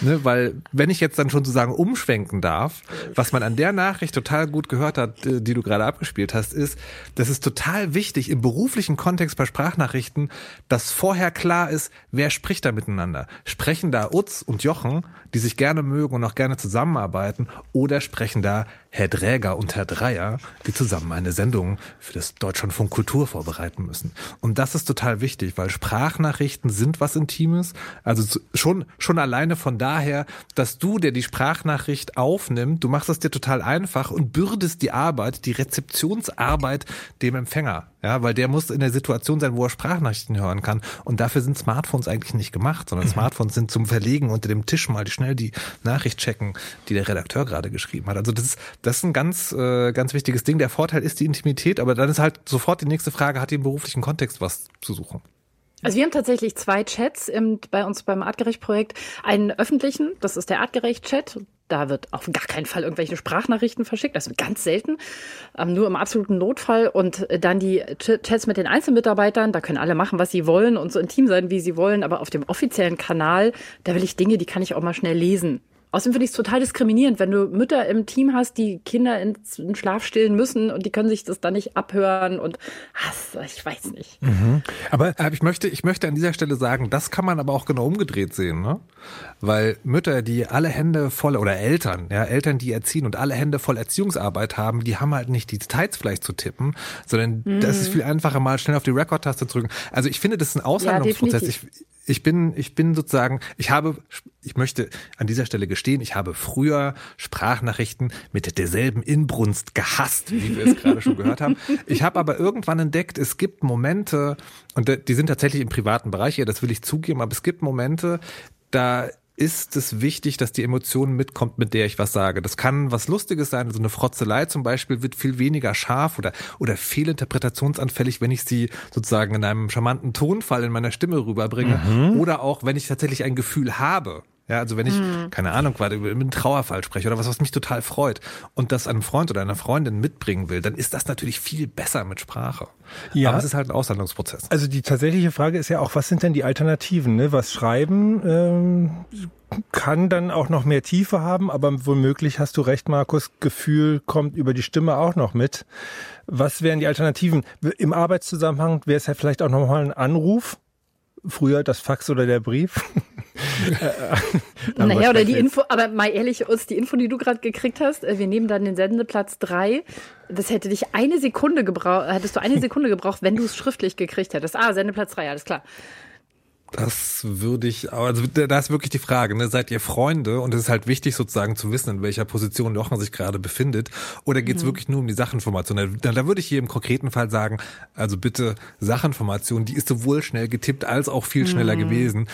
Ne, weil wenn ich jetzt dann schon sozusagen umschwenken darf, was man an der Nachricht total gut gehört hat, äh, die du gerade abgespielt hast, ist, das ist total wichtig im beruflichen Kontext bei Sprachnachrichten, dass vorher klar ist, wer spricht da miteinander. Sprechen da Utz und Jochen, die sich gerne mögen und auch gerne zusammenarbeiten, oder sprechen da Herr Dräger und Herr Dreier, die zusammen eine Sendung für das Deutschlandfunk Kultur vorbereiten müssen. Und das ist total wichtig, weil Sprachnachrichten sind was Intimes. Also schon, schon alleine von daher, dass du, der die Sprachnachricht aufnimmt, du machst es dir total einfach und bürdest die Arbeit, die Rezeptionsarbeit dem Empfänger. Ja, weil der muss in der Situation sein, wo er Sprachnachrichten hören kann. Und dafür sind Smartphones eigentlich nicht gemacht, sondern mhm. Smartphones sind zum Verlegen unter dem Tisch mal schnell die Nachricht checken, die der Redakteur gerade geschrieben hat. Also das ist, das ist ein ganz, äh, ganz wichtiges Ding. Der Vorteil ist die Intimität, aber dann ist halt sofort die nächste Frage, hat die im beruflichen Kontext was zu suchen? Also wir haben tatsächlich zwei Chats im, bei uns beim Artgerecht-Projekt. Einen öffentlichen, das ist der Artgerecht-Chat. Da wird auf gar keinen Fall irgendwelche Sprachnachrichten verschickt. Das wird ganz selten, ähm, nur im absoluten Notfall. Und dann die Chats mit den Einzelmitarbeitern. Da können alle machen, was sie wollen und so intim sein, wie sie wollen. Aber auf dem offiziellen Kanal, da will ich Dinge, die kann ich auch mal schnell lesen. Außerdem finde ich es total diskriminierend, wenn du Mütter im Team hast, die Kinder in den Schlaf stillen müssen und die können sich das dann nicht abhören und ach, ich weiß nicht. Mhm. Aber ich möchte, ich möchte an dieser Stelle sagen, das kann man aber auch genau umgedreht sehen, ne? Weil Mütter, die alle Hände voll oder Eltern, ja, Eltern, die erziehen und alle Hände voll Erziehungsarbeit haben, die haben halt nicht die Details vielleicht zu tippen, sondern mhm. das ist viel einfacher, mal schnell auf die Record-Taste zu drücken. Also ich finde, das ist ein Aushandlungsprozess. Ja, ich, ich bin, ich bin sozusagen, ich habe, ich möchte an dieser Stelle gestehen, ich habe früher Sprachnachrichten mit derselben Inbrunst gehasst, wie wir es gerade schon gehört haben. Ich habe aber irgendwann entdeckt, es gibt Momente, und die sind tatsächlich im privaten Bereich, ja, das will ich zugeben, aber es gibt Momente, da ist es wichtig, dass die Emotion mitkommt, mit der ich was sage. Das kann was Lustiges sein. So eine Frotzelei zum Beispiel wird viel weniger scharf oder, oder fehlinterpretationsanfällig, wenn ich sie sozusagen in einem charmanten Tonfall in meiner Stimme rüberbringe. Mhm. Oder auch, wenn ich tatsächlich ein Gefühl habe. Ja, also wenn ich, hm. keine Ahnung, gerade über einen Trauerfall spreche oder was, was mich total freut und das einem Freund oder einer Freundin mitbringen will, dann ist das natürlich viel besser mit Sprache. Ja. Aber es ist halt ein Aushandlungsprozess. Also die tatsächliche Frage ist ja auch, was sind denn die Alternativen? Ne? Was schreiben ähm, kann dann auch noch mehr Tiefe haben, aber womöglich hast du recht, Markus, Gefühl kommt über die Stimme auch noch mit. Was wären die Alternativen? Im Arbeitszusammenhang wäre es ja vielleicht auch nochmal ein Anruf, früher das Fax oder der Brief. naja, oder die Info, aber mal ehrlich, uns die Info, die du gerade gekriegt hast, äh, wir nehmen dann den Sendeplatz drei. Das hätte dich eine Sekunde gebraucht, hättest du eine Sekunde gebraucht, wenn du es schriftlich gekriegt hättest. Ah, Sendeplatz drei, alles klar. Das würde ich, also da ist wirklich die Frage, ne? seid ihr Freunde und es ist halt wichtig sozusagen zu wissen, in welcher Position Jochen sich gerade befindet oder geht es mhm. wirklich nur um die Sachinformation? Da, da würde ich hier im konkreten Fall sagen, also bitte Sachinformation, die ist sowohl schnell getippt als auch viel schneller mhm. gewesen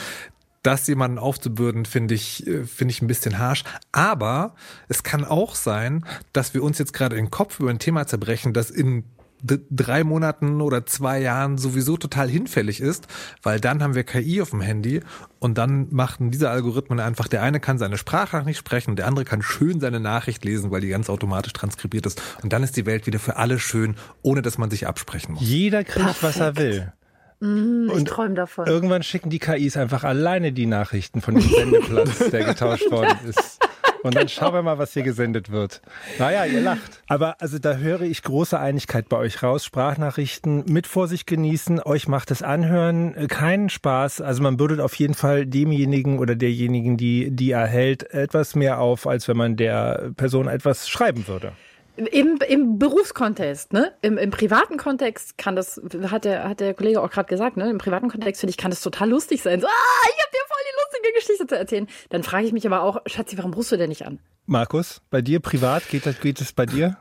das jemanden aufzubürden, finde ich, äh, finde ich ein bisschen harsh. Aber es kann auch sein, dass wir uns jetzt gerade den Kopf über ein Thema zerbrechen, das in drei Monaten oder zwei Jahren sowieso total hinfällig ist, weil dann haben wir KI auf dem Handy und dann machten diese Algorithmen einfach, der eine kann seine Sprache nicht sprechen, der andere kann schön seine Nachricht lesen, weil die ganz automatisch transkribiert ist und dann ist die Welt wieder für alle schön, ohne dass man sich absprechen muss. Jeder kriegt, Perfekt. was er will. Mm, ich träume davon. Irgendwann schicken die KIs einfach alleine die Nachrichten von dem Sendeplatz, der getauscht worden ist. Und dann schauen wir mal, was hier gesendet wird. Naja, ihr lacht. Aber also da höre ich große Einigkeit bei euch raus. Sprachnachrichten mit Vorsicht genießen. Euch macht das Anhören äh, keinen Spaß. Also man bürdet auf jeden Fall demjenigen oder derjenigen, die, die erhält, etwas mehr auf, als wenn man der Person etwas schreiben würde. Im, im Berufskontext, ne? Im, Im privaten Kontext kann das, hat der, hat der Kollege auch gerade gesagt, ne? Im privaten Kontext finde ich, kann das total lustig sein. So, ah, ich hab dir voll die lustige Geschichte zu erzählen. Dann frage ich mich aber auch, Schatzi, warum rufst du denn nicht an? Markus, bei dir privat, geht das, geht es bei dir?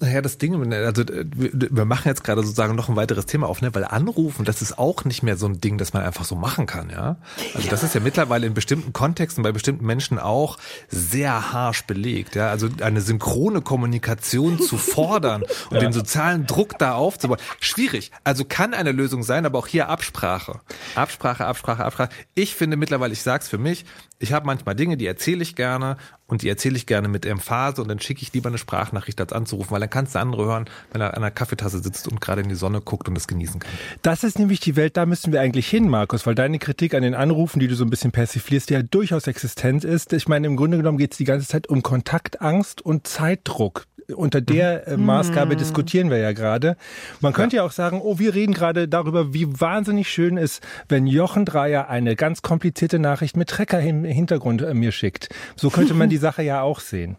Naja, das Ding, also äh, wir machen jetzt gerade sozusagen noch ein weiteres Thema auf, ne? weil anrufen, das ist auch nicht mehr so ein Ding, das man einfach so machen kann, ja. Also das ist ja mittlerweile in bestimmten Kontexten bei bestimmten Menschen auch sehr harsch belegt, ja. Also eine synchrone Kommunikation zu fordern und ja. den sozialen Druck da aufzubauen, schwierig. Also kann eine Lösung sein, aber auch hier Absprache, Absprache, Absprache, Absprache. Ich finde mittlerweile, ich sag's für mich, ich habe manchmal Dinge, die erzähle ich gerne und die erzähle ich gerne mit Emphase und dann schicke ich lieber eine Sprachnachricht als anzurufen, weil dann kannst du andere hören, wenn er an einer Kaffeetasse sitzt und gerade in die Sonne guckt und es genießen kann. Das ist nämlich die Welt, da müssen wir eigentlich hin, Markus, weil deine Kritik an den Anrufen, die du so ein bisschen persiflierst, ja durchaus existent ist. Ich meine, im Grunde genommen geht es die ganze Zeit um Kontaktangst und Zeitdruck unter der äh, Maßgabe diskutieren wir ja gerade. Man könnte ja. ja auch sagen, oh, wir reden gerade darüber, wie wahnsinnig schön ist, wenn Jochen Dreier eine ganz komplizierte Nachricht mit Trecker im Hintergrund äh, mir schickt. So könnte man die Sache ja auch sehen.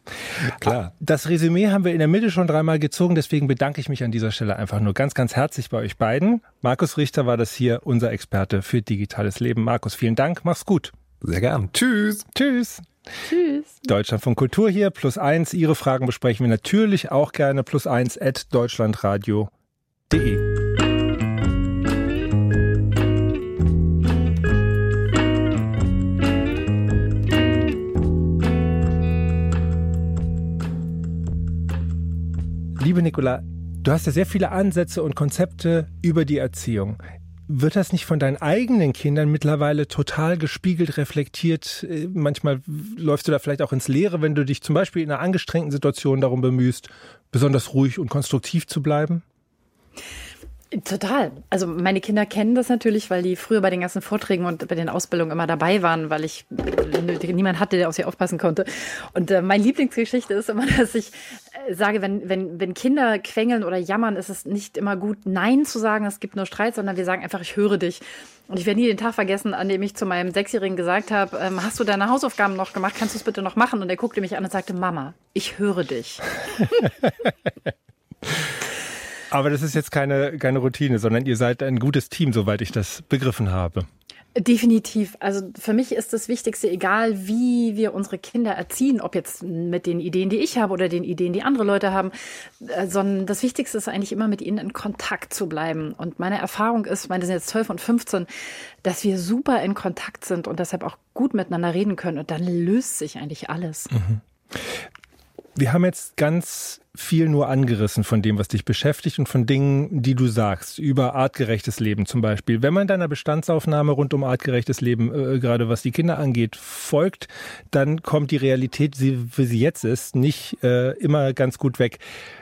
Klar. Das Resümee haben wir in der Mitte schon dreimal gezogen, deswegen bedanke ich mich an dieser Stelle einfach nur ganz, ganz herzlich bei euch beiden. Markus Richter war das hier, unser Experte für digitales Leben. Markus, vielen Dank, mach's gut. Sehr gern. Tschüss. Tschüss. Tschüss. Deutschland von Kultur hier, plus eins. Ihre Fragen besprechen wir natürlich auch gerne, plus eins at deutschlandradio.de. Liebe Nicola, du hast ja sehr viele Ansätze und Konzepte über die Erziehung wird das nicht von deinen eigenen Kindern mittlerweile total gespiegelt, reflektiert? Äh, manchmal läufst du da vielleicht auch ins Leere, wenn du dich zum Beispiel in einer angestrengten Situation darum bemühst, besonders ruhig und konstruktiv zu bleiben? Total. Also meine Kinder kennen das natürlich, weil die früher bei den ganzen Vorträgen und bei den Ausbildungen immer dabei waren, weil ich niemand hatte, der auf sie aufpassen konnte. Und äh, meine Lieblingsgeschichte ist immer, dass ich äh, sage, wenn, wenn, wenn Kinder quengeln oder jammern, ist es nicht immer gut, Nein zu sagen, es gibt nur Streit, sondern wir sagen einfach, ich höre dich. Und ich werde nie den Tag vergessen, an dem ich zu meinem Sechsjährigen gesagt habe, ähm, hast du deine Hausaufgaben noch gemacht? Kannst du es bitte noch machen? Und er guckte mich an und sagte, Mama, ich höre dich. Aber das ist jetzt keine, keine Routine, sondern ihr seid ein gutes Team, soweit ich das begriffen habe. Definitiv. Also für mich ist das Wichtigste, egal wie wir unsere Kinder erziehen, ob jetzt mit den Ideen, die ich habe oder den Ideen, die andere Leute haben, äh, sondern das Wichtigste ist eigentlich immer mit ihnen in Kontakt zu bleiben. Und meine Erfahrung ist, meine sind jetzt 12 und 15, dass wir super in Kontakt sind und deshalb auch gut miteinander reden können. Und dann löst sich eigentlich alles. Mhm. Wir haben jetzt ganz viel nur angerissen von dem, was dich beschäftigt und von Dingen, die du sagst, über artgerechtes Leben zum Beispiel. Wenn man deiner Bestandsaufnahme rund um artgerechtes Leben, äh, gerade was die Kinder angeht, folgt, dann kommt die Realität, wie sie jetzt ist, nicht äh, immer ganz gut weg.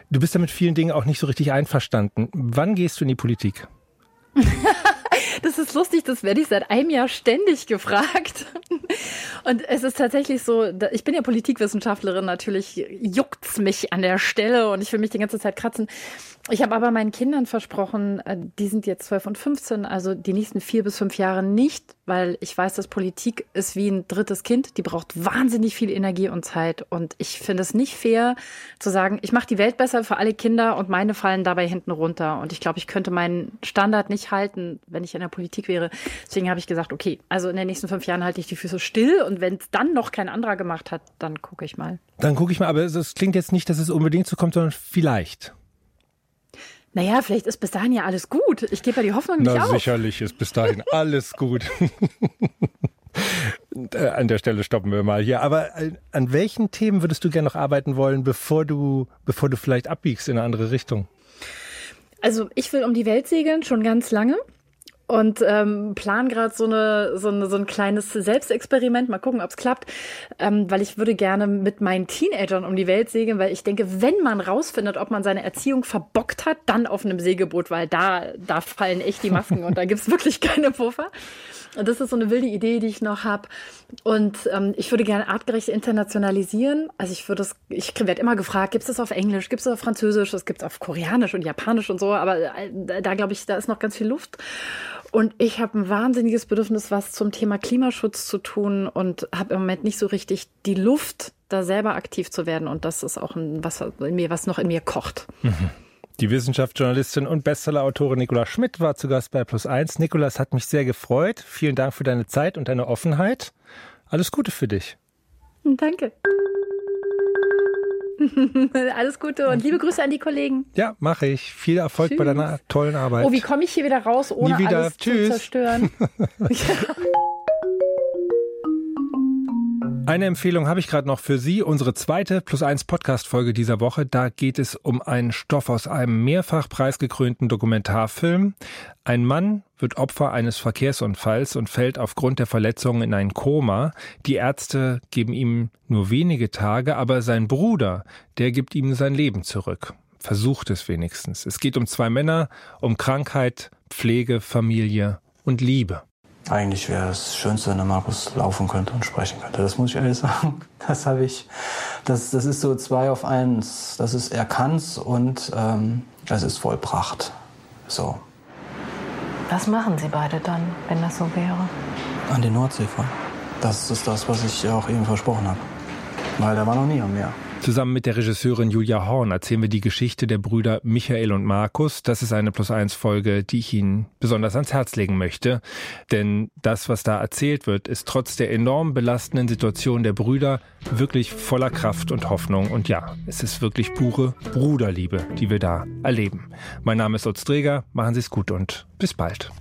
Du bist ja mit vielen Dingen auch nicht so richtig einverstanden. Wann gehst du in die Politik? Das ist lustig, das werde ich seit einem Jahr ständig gefragt. Und es ist tatsächlich so, ich bin ja Politikwissenschaftlerin, natürlich juckt's mich an der Stelle und ich will mich die ganze Zeit kratzen. Ich habe aber meinen Kindern versprochen, äh, die sind jetzt 12 und 15, also die nächsten vier bis fünf Jahre nicht, weil ich weiß, dass Politik ist wie ein drittes Kind. Die braucht wahnsinnig viel Energie und Zeit. Und ich finde es nicht fair zu sagen, ich mache die Welt besser für alle Kinder und meine fallen dabei hinten runter. Und ich glaube, ich könnte meinen Standard nicht halten, wenn ich in der Politik wäre. Deswegen habe ich gesagt, okay, also in den nächsten fünf Jahren halte ich die Füße still und wenn es dann noch kein anderer gemacht hat, dann gucke ich mal. Dann gucke ich mal, aber es klingt jetzt nicht, dass es unbedingt so kommt, sondern vielleicht. Naja, vielleicht ist bis dahin ja alles gut. Ich gebe ja die Hoffnung nicht Na, auf. sicherlich ist bis dahin alles gut. Äh, an der Stelle stoppen wir mal hier. Aber äh, an welchen Themen würdest du gerne noch arbeiten wollen, bevor du, bevor du vielleicht abbiegst in eine andere Richtung? Also ich will um die Welt segeln, schon ganz lange und ähm, plan gerade so, eine, so, eine, so ein kleines Selbstexperiment. Mal gucken, ob es klappt, ähm, weil ich würde gerne mit meinen Teenagern um die Welt segeln, weil ich denke, wenn man rausfindet, ob man seine Erziehung verbockt hat, dann auf einem Segelboot, weil da, da fallen echt die Masken und da gibt's wirklich keine Puffer. Und das ist so eine wilde Idee, die ich noch habe. Und ähm, ich würde gerne artgerecht internationalisieren. Also ich würde es, ich werde immer gefragt, gibt es das auf Englisch, gibt es das auf Französisch, das gibt es auf Koreanisch und Japanisch und so, aber äh, da glaube ich, da ist noch ganz viel Luft. Und ich habe ein wahnsinniges Bedürfnis, was zum Thema Klimaschutz zu tun und habe im Moment nicht so richtig die Luft, da selber aktiv zu werden. Und das ist auch ein, was in mir, was noch in mir kocht. Mhm. Die Wissenschaftsjournalistin und Bestsellerautorin Nicola Schmidt war zu Gast bei Plus Eins. Nikolas hat mich sehr gefreut. Vielen Dank für deine Zeit und deine Offenheit. Alles Gute für dich. Danke. Alles Gute und liebe Grüße an die Kollegen. Ja, mache ich. Viel Erfolg Tschüss. bei deiner tollen Arbeit. Oh, wie komme ich hier wieder raus, ohne alles Tschüss. zu zerstören? Eine Empfehlung habe ich gerade noch für Sie, unsere zweite Plus eins Podcast-Folge dieser Woche. Da geht es um einen Stoff aus einem mehrfach preisgekrönten Dokumentarfilm. Ein Mann wird Opfer eines Verkehrsunfalls und fällt aufgrund der Verletzungen in ein Koma. Die Ärzte geben ihm nur wenige Tage, aber sein Bruder, der gibt ihm sein Leben zurück. Versucht es wenigstens. Es geht um zwei Männer, um Krankheit, Pflege, Familie und Liebe. Eigentlich wäre das Schönste, wenn der Markus laufen könnte und sprechen könnte. Das muss ich ehrlich sagen. Das habe ich. Das, das ist so zwei auf eins. Das ist er kann's und ähm, es ist vollbracht. So. Was machen Sie beide dann, wenn das so wäre? An den Nordsee fahren. Das ist das, was ich auch eben versprochen habe. Weil der war noch nie am Meer. Zusammen mit der Regisseurin Julia Horn erzählen wir die Geschichte der Brüder Michael und Markus. Das ist eine Plus-1-Folge, die ich Ihnen besonders ans Herz legen möchte. Denn das, was da erzählt wird, ist trotz der enorm belastenden Situation der Brüder wirklich voller Kraft und Hoffnung. Und ja, es ist wirklich pure Bruderliebe, die wir da erleben. Mein Name ist Utz Dreger. Machen Sie es gut und bis bald.